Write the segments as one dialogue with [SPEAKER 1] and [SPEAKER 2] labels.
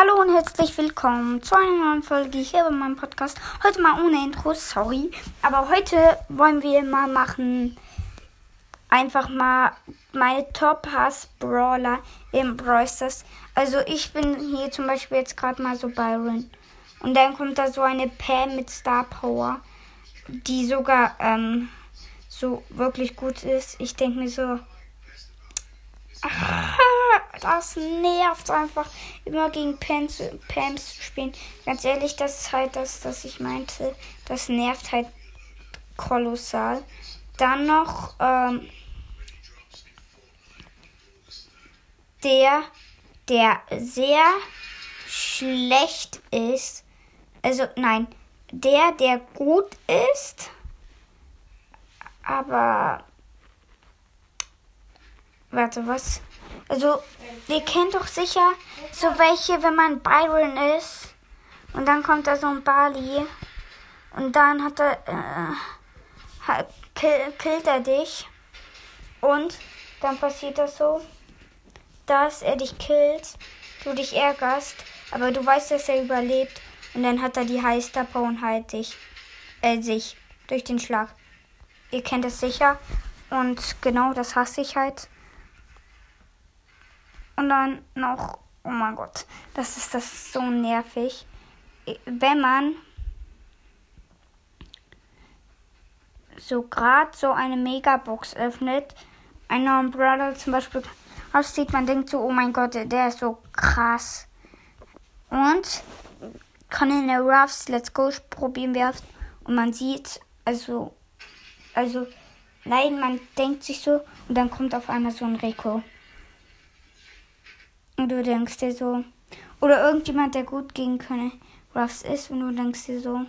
[SPEAKER 1] Hallo und herzlich willkommen zu einer neuen Folge hier bei meinem Podcast. Heute mal ohne Intro, sorry. Aber heute wollen wir mal machen, einfach mal meine Top-Hass-Brawler im Brawl Stars. Also ich bin hier zum Beispiel jetzt gerade mal so Byron. Und dann kommt da so eine Pam mit Star Power, die sogar ähm, so wirklich gut ist. Ich denke mir so, das nervt einfach, immer gegen Pams, Pams zu spielen. Ganz ehrlich, das ist halt das, was ich meinte. Das nervt halt kolossal. Dann noch ähm, der, der sehr schlecht ist. Also nein, der, der gut ist, aber Warte, was? Also, ihr kennt doch sicher so welche, wenn man Byron ist. Und dann kommt da so ein Bali. Und dann hat er, äh, kill, killt er dich. Und dann passiert das so, dass er dich killt, du dich ärgerst, aber du weißt, dass er überlebt. Und dann hat er die Heißtapper und halt dich, äh, sich durch den Schlag. Ihr kennt es sicher. Und genau das hasse ich halt. Und dann noch, oh mein Gott, das ist das so nervig. Wenn man so gerade so eine Megabox öffnet, ein neuen Brother zum Beispiel aussieht, man denkt so, oh mein Gott, der ist so krass. Und kann in der Ruffs Let's Go probieren werfen und man sieht, also, also, nein, man denkt sich so und dann kommt auf einmal so ein Rico. Und du denkst dir so. Oder irgendjemand, der gut gegen König Ruffs ist und du denkst dir so.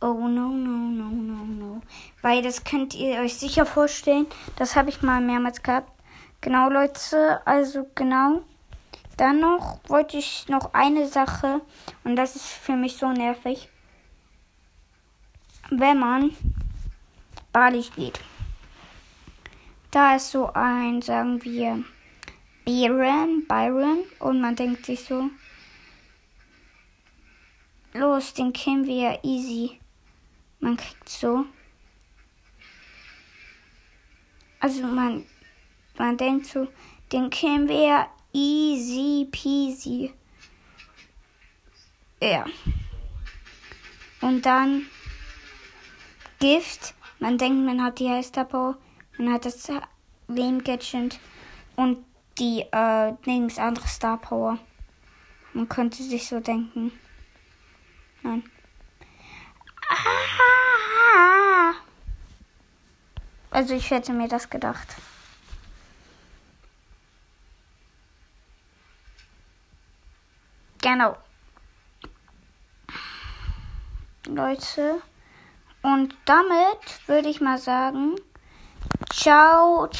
[SPEAKER 1] Oh no, no, no, no, no. Weil das könnt ihr euch sicher vorstellen. Das habe ich mal mehrmals gehabt. Genau, Leute. Also genau. Dann noch wollte ich noch eine Sache. Und das ist für mich so nervig. Wenn man Bali spielt. Da ist so ein, sagen wir, Byron, Byron und man denkt sich so, los, den kennen wir ja easy. Man kriegt so. Also man, man denkt so, den kennen wir ja easy peasy. Ja. Und dann Gift. Man denkt, man hat die Heißtapo. Man hat das Leben Gadget. Und die äh, links andere Star Power. Man könnte sich so denken. Nein. Also ich hätte mir das gedacht. Genau. Leute. Und damit würde ich mal sagen, ciao. ciao.